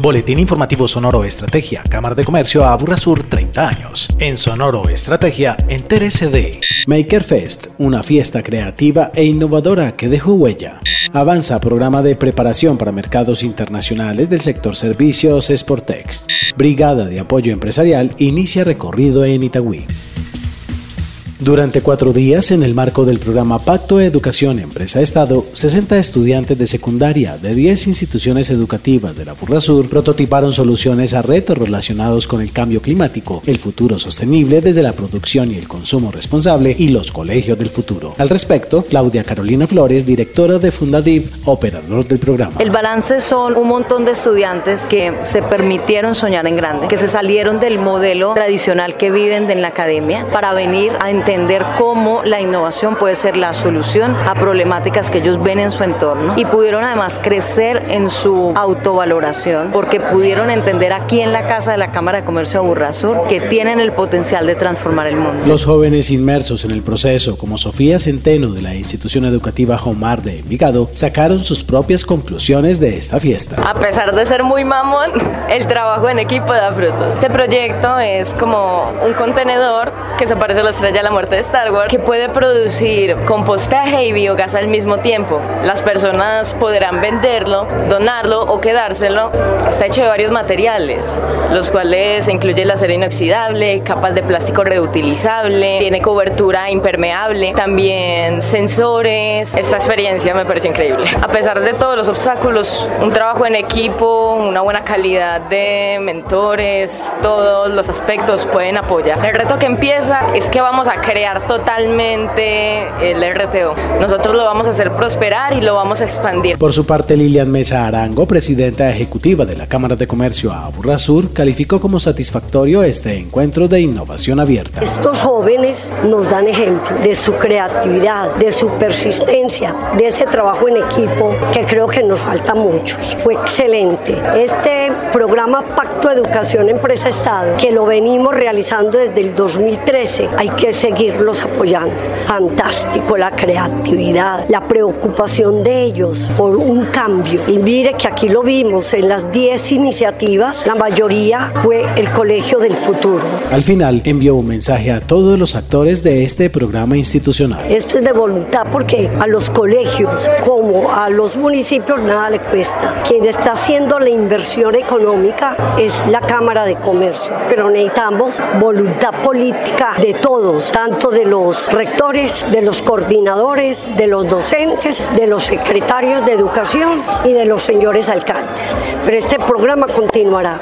Boletín Informativo Sonoro Estrategia, Cámara de Comercio Aburrasur 30 años. En Sonoro Estrategia, entérese de Makerfest, una fiesta creativa e innovadora que dejó huella. Avanza programa de preparación para mercados internacionales del sector servicios Sportex. Brigada de Apoyo Empresarial inicia recorrido en Itagüí. Durante cuatro días, en el marco del programa Pacto Educación Empresa-Estado, 60 estudiantes de secundaria de 10 instituciones educativas de la Sur prototiparon soluciones a retos relacionados con el cambio climático, el futuro sostenible desde la producción y el consumo responsable y los colegios del futuro. Al respecto, Claudia Carolina Flores, directora de Fundadip, operador del programa. El balance son un montón de estudiantes que se permitieron soñar en grande, que se salieron del modelo tradicional que viven en la academia para venir a entender entender cómo la innovación puede ser la solución a problemáticas que ellos ven en su entorno y pudieron además crecer en su autovaloración porque pudieron entender aquí en la Casa de la Cámara de Comercio de Burrasur que tienen el potencial de transformar el mundo. Los jóvenes inmersos en el proceso, como Sofía Centeno de la institución educativa Jomar de Envigado, sacaron sus propias conclusiones de esta fiesta. A pesar de ser muy mamón, el trabajo en equipo da frutos. Este proyecto es como un contenedor que se parece a la estrella de la muerte de Star Wars que puede producir compostaje y biogás al mismo tiempo. Las personas podrán venderlo, donarlo o quedárselo. Está hecho de varios materiales, los cuales incluye la acero inoxidable, capas de plástico reutilizable, tiene cobertura impermeable, también sensores. Esta experiencia me parece increíble. A pesar de todos los obstáculos, un trabajo en equipo, una buena calidad de mentores, todos los aspectos pueden apoyar. El reto que empieza es que vamos a crear totalmente el RTO. Nosotros lo vamos a hacer prosperar y lo vamos a expandir. Por su parte, Lilian Mesa Arango, presidenta ejecutiva de la Cámara de Comercio Aburrasur, calificó como satisfactorio este encuentro de innovación abierta. Estos jóvenes nos dan ejemplo de su creatividad, de su persistencia, de ese trabajo en equipo que creo que nos falta muchos. Fue excelente. Este programa Pacto Educación Empresa Estado, que lo venimos realizando desde el 2013, hay que seguir seguirlos apoyando. Fantástico la creatividad, la preocupación de ellos por un cambio. Y mire que aquí lo vimos en las 10 iniciativas, la mayoría fue el Colegio del Futuro. Al final envió un mensaje a todos los actores de este programa institucional. Esto es de voluntad porque a los colegios como a los municipios nada le cuesta. Quien está haciendo la inversión económica es la Cámara de Comercio, pero necesitamos voluntad política de todos, tanto de los rectores, de los coordinadores, de los docentes, de los secretarios de educación y de los señores alcaldes. Pero este programa continuará.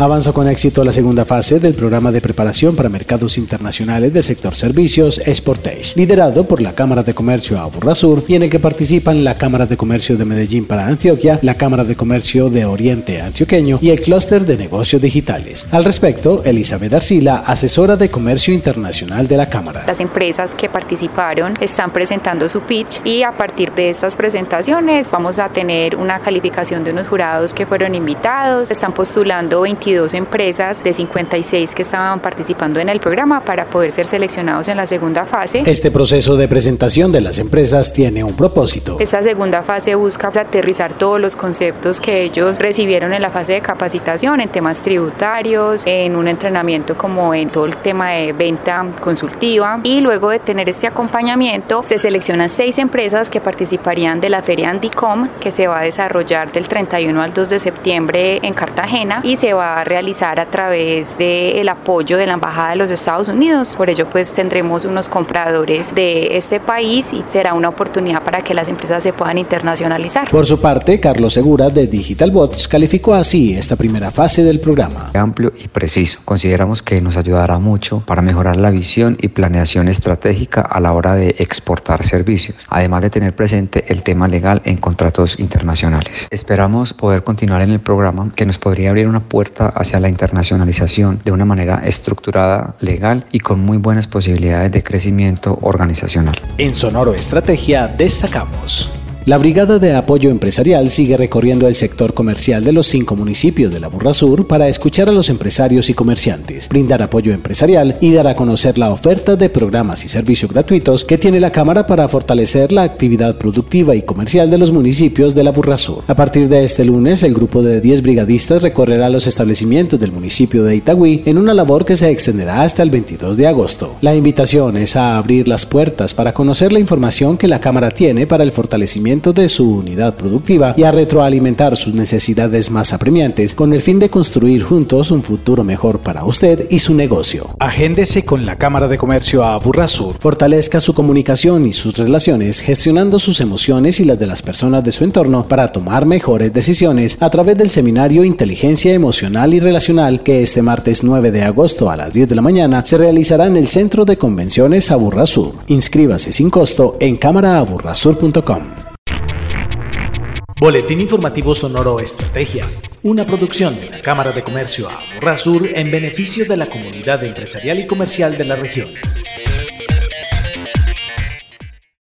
Avanza con éxito la segunda fase del programa de preparación para mercados internacionales del sector servicios Exportage, liderado por la Cámara de Comercio Aburrasur y en el que participan la Cámara de Comercio de Medellín para Antioquia, la Cámara de Comercio de Oriente Antioqueño y el Clúster de Negocios Digitales. Al respecto, Elizabeth Arcila, asesora de Comercio Internacional de la Cámara. Las empresas que participaron están presentando su pitch y a partir de estas presentaciones vamos a tener una calificación de unos jurados que fueron invitados, están postulando 20 dos empresas de 56 que estaban participando en el programa para poder ser seleccionados en la segunda fase. Este proceso de presentación de las empresas tiene un propósito. Esta segunda fase busca aterrizar todos los conceptos que ellos recibieron en la fase de capacitación en temas tributarios, en un entrenamiento como en todo el tema de venta consultiva y luego de tener este acompañamiento se seleccionan seis empresas que participarían de la feria Andicom que se va a desarrollar del 31 al 2 de septiembre en Cartagena y se va a realizar a través del apoyo de la Embajada de los Estados Unidos. Por ello, pues tendremos unos compradores de este país y será una oportunidad para que las empresas se puedan internacionalizar. Por su parte, Carlos Segura de Digital Bots calificó así esta primera fase del programa. Amplio y preciso. Consideramos que nos ayudará mucho para mejorar la visión y planeación estratégica a la hora de exportar servicios, además de tener presente el tema legal en contratos internacionales. Esperamos poder continuar en el programa que nos podría abrir una puerta hacia la internacionalización de una manera estructurada, legal y con muy buenas posibilidades de crecimiento organizacional. En Sonoro Estrategia destacamos La Brigada de Apoyo Empresarial sigue recorriendo el sector comercial de los cinco municipios de la Burra Sur para escuchar a los empresarios y comerciantes, brindar apoyo empresarial y dar a conocer la oferta de programas y servicios gratuitos que tiene la Cámara para fortalecer la actividad productiva y comercial de los municipios de la Burra Sur. A partir de este lunes, el grupo de 10 brigadistas recorrerá los establecimientos del municipio de Itagüí en una labor que se extenderá hasta el 22 de agosto. La invitación es a abrir las puertas para conocer la información que la Cámara tiene para el fortalecimiento de su unidad productiva y a retroalimentar sus necesidades más apremiantes con el fin de construir juntos un futuro mejor para usted y su negocio. Agéndese con la Cámara de Comercio a Burrasur. Fortalezca su comunicación y sus relaciones gestionando sus emociones y las de las personas de su entorno para tomar mejores decisiones a través del seminario Inteligencia Emocional y Relacional que este martes 9 de agosto a las 10 de la mañana se realizará en el Centro de Convenciones Aburrasur. Inscríbase sin costo en cámaraaburrasur.com. Boletín Informativo Sonoro Estrategia, una producción de la Cámara de Comercio Aburrasur en beneficio de la comunidad empresarial y comercial de la región.